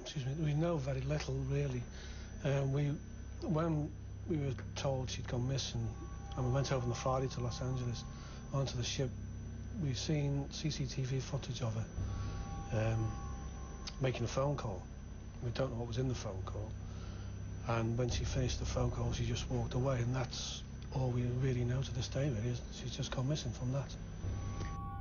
excuse me, we know very little really. Uh, we, when we were told she'd gone missing, and we went over on the Friday to Los Angeles onto the ship, we've seen CCTV footage of her um, making a phone call. We don't know what was in the phone call. And when she finished the phone call, she just walked away, and that's all we really know to this day, really. She's just gone missing from that.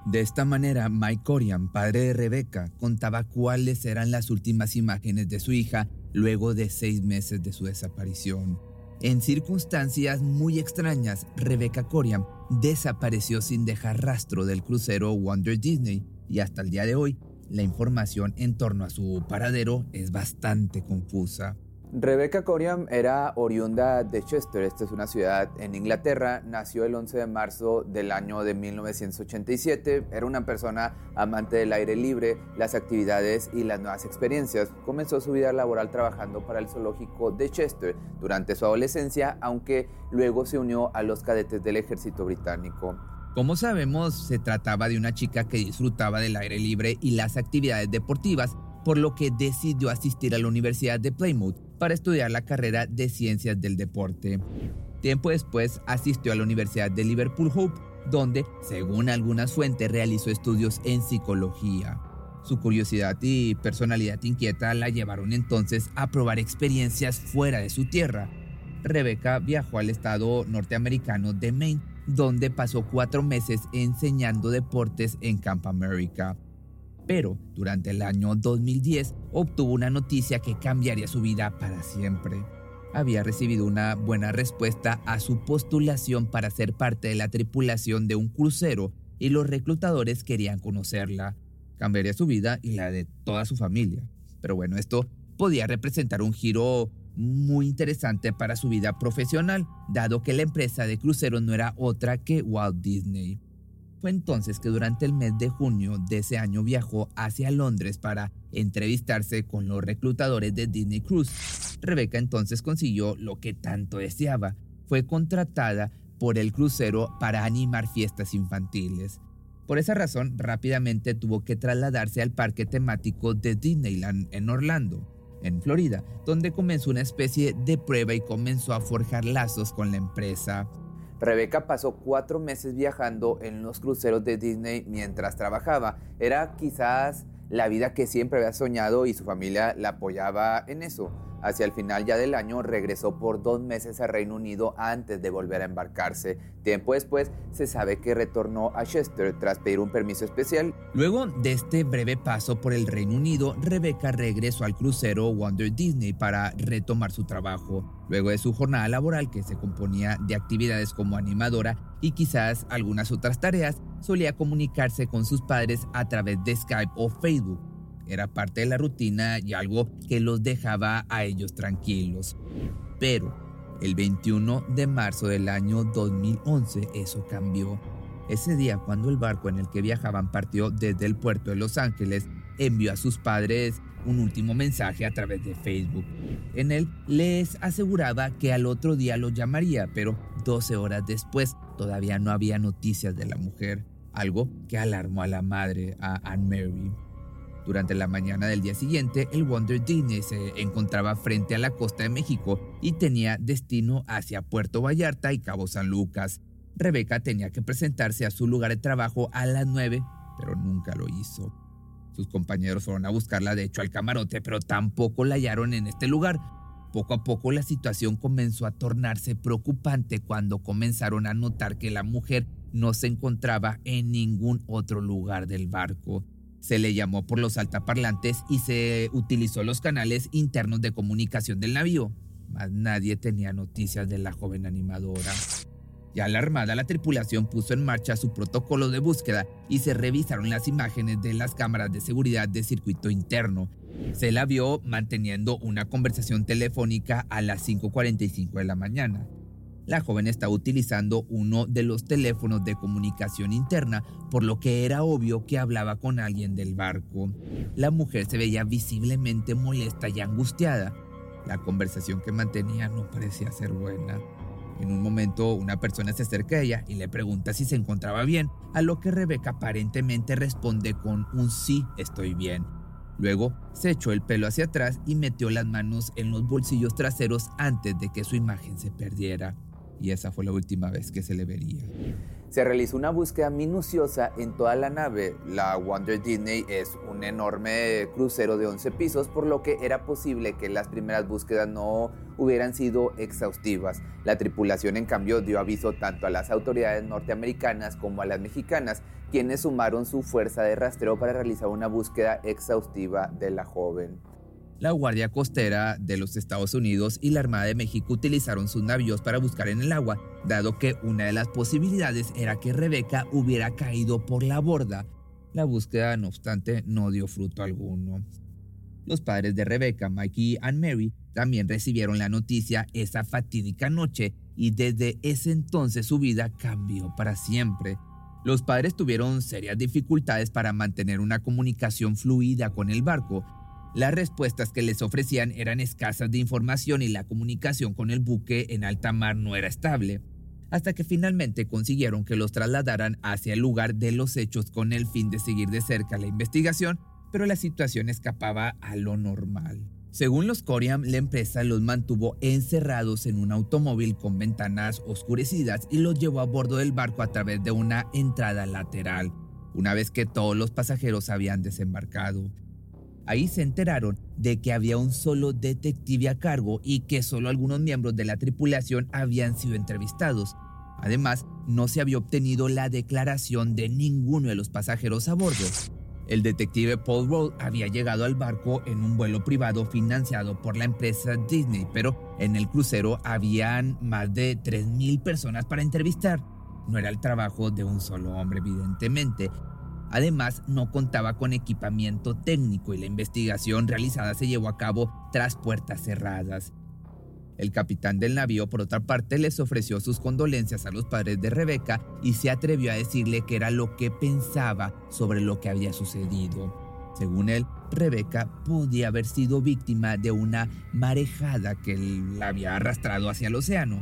De esta manera, Mike Corian, padre de Rebecca, contaba cuáles eran las últimas imágenes de su hija luego de seis meses de su desaparición. En circunstancias muy extrañas, Rebecca Corian desapareció sin dejar rastro del crucero Wonder Disney y hasta el día de hoy la información en torno a su paradero es bastante confusa. Rebecca Coriam era oriunda de Chester, esta es una ciudad en Inglaterra, nació el 11 de marzo del año de 1987, era una persona amante del aire libre, las actividades y las nuevas experiencias. Comenzó su vida laboral trabajando para el zoológico de Chester durante su adolescencia, aunque luego se unió a los cadetes del ejército británico. Como sabemos, se trataba de una chica que disfrutaba del aire libre y las actividades deportivas, por lo que decidió asistir a la Universidad de Plymouth para estudiar la carrera de Ciencias del Deporte. Tiempo después asistió a la Universidad de Liverpool Hope, donde, según algunas fuentes, realizó estudios en psicología. Su curiosidad y personalidad inquieta la llevaron entonces a probar experiencias fuera de su tierra. Rebecca viajó al estado norteamericano de Maine, donde pasó cuatro meses enseñando deportes en Camp America pero durante el año 2010 obtuvo una noticia que cambiaría su vida para siempre. Había recibido una buena respuesta a su postulación para ser parte de la tripulación de un crucero y los reclutadores querían conocerla. Cambiaría su vida y la de toda su familia. Pero bueno, esto podía representar un giro muy interesante para su vida profesional, dado que la empresa de cruceros no era otra que Walt Disney. Fue entonces que durante el mes de junio de ese año viajó hacia Londres para entrevistarse con los reclutadores de Disney Cruise. Rebeca entonces consiguió lo que tanto deseaba. Fue contratada por el crucero para animar fiestas infantiles. Por esa razón, rápidamente tuvo que trasladarse al parque temático de Disneyland en Orlando, en Florida, donde comenzó una especie de prueba y comenzó a forjar lazos con la empresa. Rebeca pasó cuatro meses viajando en los cruceros de Disney mientras trabajaba. Era quizás la vida que siempre había soñado y su familia la apoyaba en eso. Hacia el final ya del año regresó por dos meses a Reino Unido antes de volver a embarcarse. Tiempo después se sabe que retornó a Chester tras pedir un permiso especial. Luego de este breve paso por el Reino Unido, Rebecca regresó al crucero Wonder Disney para retomar su trabajo. Luego de su jornada laboral que se componía de actividades como animadora y quizás algunas otras tareas, solía comunicarse con sus padres a través de Skype o Facebook era parte de la rutina y algo que los dejaba a ellos tranquilos. Pero el 21 de marzo del año 2011 eso cambió. Ese día, cuando el barco en el que viajaban partió desde el puerto de Los Ángeles, envió a sus padres un último mensaje a través de Facebook. En él les aseguraba que al otro día los llamaría, pero 12 horas después todavía no había noticias de la mujer, algo que alarmó a la madre, a Anne Mary. Durante la mañana del día siguiente, el Wonder Disney se encontraba frente a la costa de México y tenía destino hacia Puerto Vallarta y Cabo San Lucas. Rebeca tenía que presentarse a su lugar de trabajo a las 9, pero nunca lo hizo. Sus compañeros fueron a buscarla de hecho al camarote, pero tampoco la hallaron en este lugar. Poco a poco la situación comenzó a tornarse preocupante cuando comenzaron a notar que la mujer no se encontraba en ningún otro lugar del barco. Se le llamó por los altaparlantes y se utilizó los canales internos de comunicación del navío, mas nadie tenía noticias de la joven animadora. Ya alarmada, la tripulación puso en marcha su protocolo de búsqueda y se revisaron las imágenes de las cámaras de seguridad de circuito interno. Se la vio manteniendo una conversación telefónica a las 5.45 de la mañana. La joven estaba utilizando uno de los teléfonos de comunicación interna, por lo que era obvio que hablaba con alguien del barco. La mujer se veía visiblemente molesta y angustiada. La conversación que mantenía no parecía ser buena. En un momento una persona se acerca a ella y le pregunta si se encontraba bien, a lo que Rebeca aparentemente responde con un sí, estoy bien. Luego se echó el pelo hacia atrás y metió las manos en los bolsillos traseros antes de que su imagen se perdiera. Y esa fue la última vez que se le vería. Se realizó una búsqueda minuciosa en toda la nave. La Wonder Disney es un enorme crucero de 11 pisos, por lo que era posible que las primeras búsquedas no hubieran sido exhaustivas. La tripulación, en cambio, dio aviso tanto a las autoridades norteamericanas como a las mexicanas, quienes sumaron su fuerza de rastreo para realizar una búsqueda exhaustiva de la joven la Guardia Costera de los Estados Unidos y la Armada de México utilizaron sus navíos para buscar en el agua, dado que una de las posibilidades era que Rebeca hubiera caído por la borda. La búsqueda, no obstante, no dio fruto alguno. Los padres de Rebeca, Mike y Mary, también recibieron la noticia esa fatídica noche y desde ese entonces su vida cambió para siempre. Los padres tuvieron serias dificultades para mantener una comunicación fluida con el barco, las respuestas que les ofrecían eran escasas de información y la comunicación con el buque en alta mar no era estable, hasta que finalmente consiguieron que los trasladaran hacia el lugar de los hechos con el fin de seguir de cerca la investigación, pero la situación escapaba a lo normal. Según los Coriam, la empresa los mantuvo encerrados en un automóvil con ventanas oscurecidas y los llevó a bordo del barco a través de una entrada lateral, una vez que todos los pasajeros habían desembarcado. Ahí se enteraron de que había un solo detective a cargo y que solo algunos miembros de la tripulación habían sido entrevistados. Además, no se había obtenido la declaración de ninguno de los pasajeros a bordo. El detective Paul Roll había llegado al barco en un vuelo privado financiado por la empresa Disney, pero en el crucero habían más de 3.000 personas para entrevistar. No era el trabajo de un solo hombre, evidentemente, Además, no contaba con equipamiento técnico y la investigación realizada se llevó a cabo tras puertas cerradas. El capitán del navío, por otra parte, les ofreció sus condolencias a los padres de Rebeca y se atrevió a decirle que era lo que pensaba sobre lo que había sucedido. Según él, Rebeca podía haber sido víctima de una marejada que la había arrastrado hacia el océano.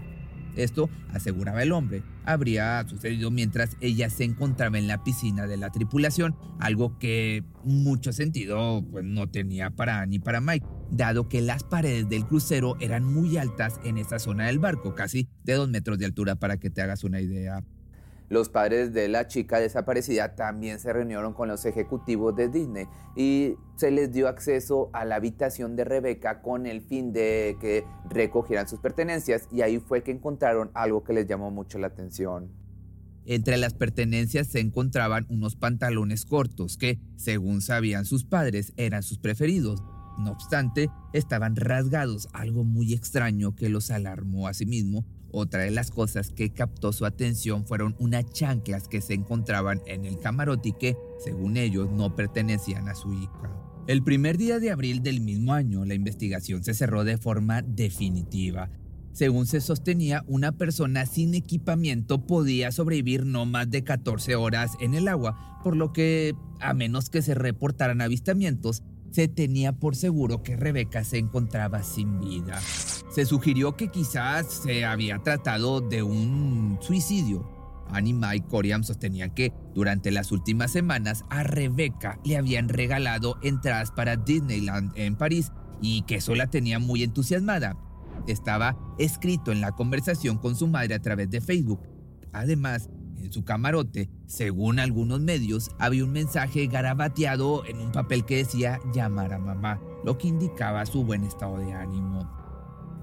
Esto, aseguraba el hombre, habría sucedido mientras ella se encontraba en la piscina de la tripulación, algo que mucho sentido pues, no tenía para Annie ni para Mike, dado que las paredes del crucero eran muy altas en esa zona del barco, casi de dos metros de altura para que te hagas una idea. Los padres de la chica desaparecida también se reunieron con los ejecutivos de Disney y se les dio acceso a la habitación de Rebeca con el fin de que recogieran sus pertenencias y ahí fue que encontraron algo que les llamó mucho la atención. Entre las pertenencias se encontraban unos pantalones cortos que, según sabían sus padres, eran sus preferidos. No obstante, estaban rasgados, algo muy extraño que los alarmó a sí mismo otra de las cosas que captó su atención fueron unas chanclas que se encontraban en el camarote y que, según ellos, no pertenecían a su hija. El primer día de abril del mismo año, la investigación se cerró de forma definitiva. Según se sostenía, una persona sin equipamiento podía sobrevivir no más de 14 horas en el agua, por lo que, a menos que se reportaran avistamientos, se tenía por seguro que Rebeca se encontraba sin vida. Se sugirió que quizás se había tratado de un suicidio. Anima y Coriam que durante las últimas semanas a Rebeca le habían regalado entradas para Disneyland en París y que eso la tenía muy entusiasmada. Estaba escrito en la conversación con su madre a través de Facebook. Además, en su camarote, según algunos medios, había un mensaje garabateado en un papel que decía llamar a mamá, lo que indicaba su buen estado de ánimo.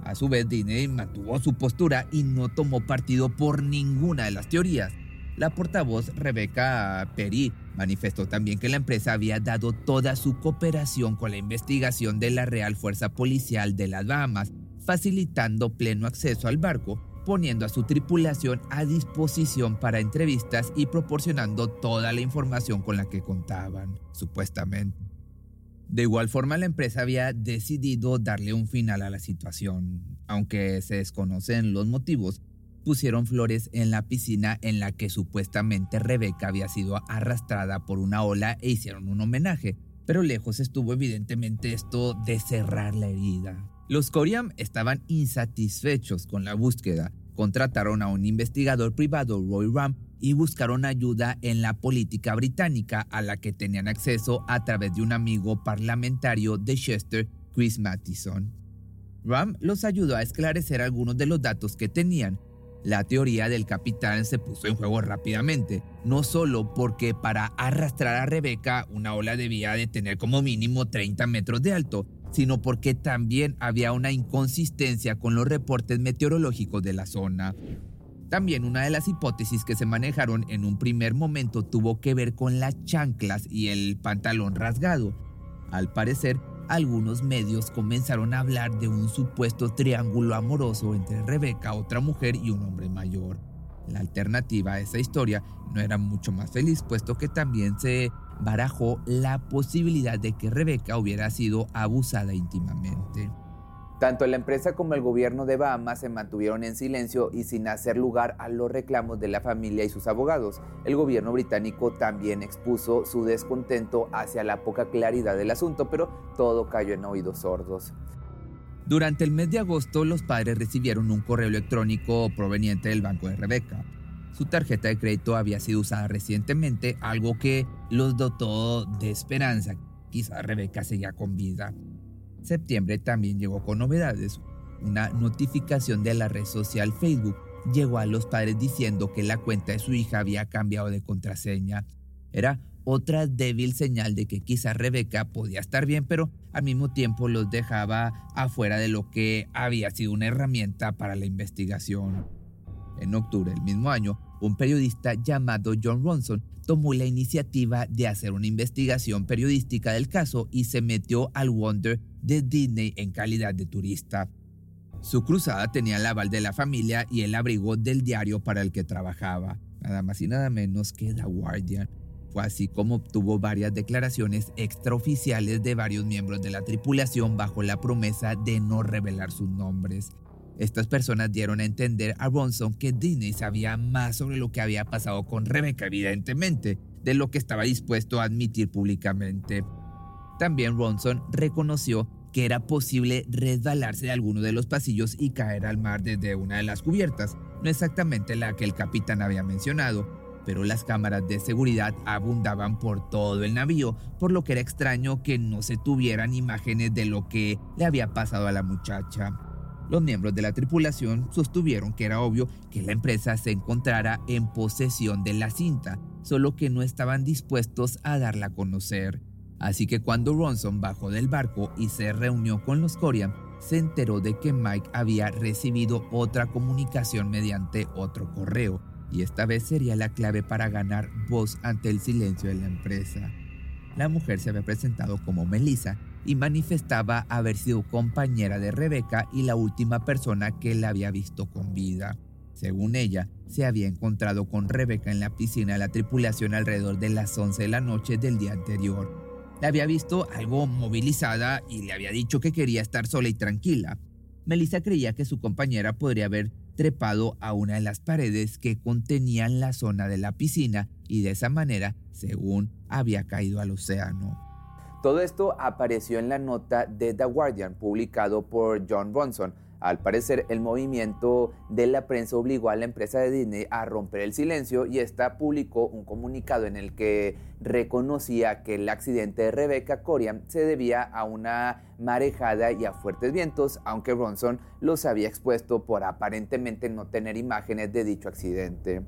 A su vez, Disney mantuvo su postura y no tomó partido por ninguna de las teorías. La portavoz Rebecca Perry manifestó también que la empresa había dado toda su cooperación con la investigación de la Real Fuerza Policial de las Bahamas, facilitando pleno acceso al barco poniendo a su tripulación a disposición para entrevistas y proporcionando toda la información con la que contaban, supuestamente. De igual forma, la empresa había decidido darle un final a la situación. Aunque se desconocen los motivos, pusieron flores en la piscina en la que supuestamente Rebeca había sido arrastrada por una ola e hicieron un homenaje, pero lejos estuvo evidentemente esto de cerrar la herida. Los Coriam estaban insatisfechos con la búsqueda. Contrataron a un investigador privado, Roy Ram, y buscaron ayuda en la política británica a la que tenían acceso a través de un amigo parlamentario de Chester, Chris Mattison. Ram los ayudó a esclarecer algunos de los datos que tenían. La teoría del capitán se puso en juego rápidamente, no solo porque para arrastrar a Rebecca una ola debía de tener como mínimo 30 metros de alto, sino porque también había una inconsistencia con los reportes meteorológicos de la zona. También una de las hipótesis que se manejaron en un primer momento tuvo que ver con las chanclas y el pantalón rasgado. Al parecer, algunos medios comenzaron a hablar de un supuesto triángulo amoroso entre Rebeca, otra mujer y un hombre mayor. La alternativa a esa historia no era mucho más feliz, puesto que también se barajó la posibilidad de que Rebeca hubiera sido abusada íntimamente. Tanto la empresa como el gobierno de Bahamas se mantuvieron en silencio y sin hacer lugar a los reclamos de la familia y sus abogados. El gobierno británico también expuso su descontento hacia la poca claridad del asunto, pero todo cayó en oídos sordos. Durante el mes de agosto, los padres recibieron un correo electrónico proveniente del banco de Rebeca. Su tarjeta de crédito había sido usada recientemente, algo que los dotó de esperanza. Quizá Rebeca seguía con vida. Septiembre también llegó con novedades. Una notificación de la red social Facebook llegó a los padres diciendo que la cuenta de su hija había cambiado de contraseña. Era otra débil señal de que quizá Rebeca podía estar bien, pero al mismo tiempo los dejaba afuera de lo que había sido una herramienta para la investigación. En octubre del mismo año, un periodista llamado John Ronson tomó la iniciativa de hacer una investigación periodística del caso y se metió al Wonder de Disney en calidad de turista. Su cruzada tenía el aval de la familia y el abrigo del diario para el que trabajaba, nada más y nada menos que The Guardian. Fue así como obtuvo varias declaraciones extraoficiales de varios miembros de la tripulación bajo la promesa de no revelar sus nombres. Estas personas dieron a entender a Ronson que Disney sabía más sobre lo que había pasado con Rebecca, evidentemente, de lo que estaba dispuesto a admitir públicamente. También Ronson reconoció que era posible resbalarse de alguno de los pasillos y caer al mar desde una de las cubiertas, no exactamente la que el capitán había mencionado, pero las cámaras de seguridad abundaban por todo el navío, por lo que era extraño que no se tuvieran imágenes de lo que le había pasado a la muchacha. Los miembros de la tripulación sostuvieron que era obvio que la empresa se encontrara en posesión de la cinta, solo que no estaban dispuestos a darla a conocer. Así que cuando Ronson bajó del barco y se reunió con los Corian, se enteró de que Mike había recibido otra comunicación mediante otro correo, y esta vez sería la clave para ganar voz ante el silencio de la empresa. La mujer se había presentado como Melissa y manifestaba haber sido compañera de Rebeca y la última persona que la había visto con vida. Según ella, se había encontrado con Rebeca en la piscina de la tripulación alrededor de las 11 de la noche del día anterior. La había visto algo movilizada y le había dicho que quería estar sola y tranquila. Melissa creía que su compañera podría haber trepado a una de las paredes que contenían la zona de la piscina y de esa manera, según, había caído al océano. Todo esto apareció en la nota de The Guardian publicado por John Bronson. Al parecer, el movimiento de la prensa obligó a la empresa de Disney a romper el silencio y esta publicó un comunicado en el que reconocía que el accidente de Rebecca Corian se debía a una marejada y a fuertes vientos, aunque Bronson los había expuesto por aparentemente no tener imágenes de dicho accidente.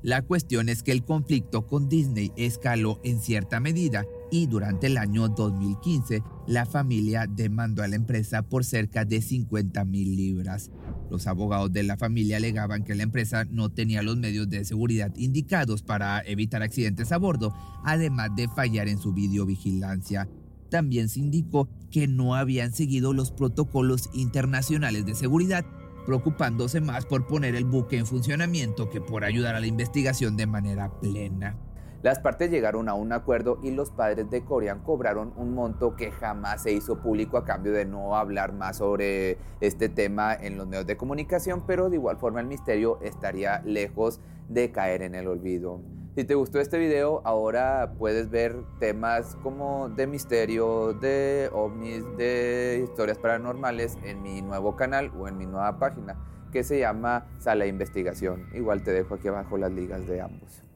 La cuestión es que el conflicto con Disney escaló en cierta medida y durante el año 2015 la familia demandó a la empresa por cerca de 50 mil libras. Los abogados de la familia alegaban que la empresa no tenía los medios de seguridad indicados para evitar accidentes a bordo, además de fallar en su videovigilancia. También se indicó que no habían seguido los protocolos internacionales de seguridad preocupándose más por poner el buque en funcionamiento que por ayudar a la investigación de manera plena. Las partes llegaron a un acuerdo y los padres de Corian cobraron un monto que jamás se hizo público a cambio de no hablar más sobre este tema en los medios de comunicación, pero de igual forma el misterio estaría lejos de caer en el olvido. Si te gustó este video, ahora puedes ver temas como de misterio, de ovnis, de historias paranormales en mi nuevo canal o en mi nueva página. que se llama Sala de Investigación. Igual te dejo aquí abajo las ligas de ambos.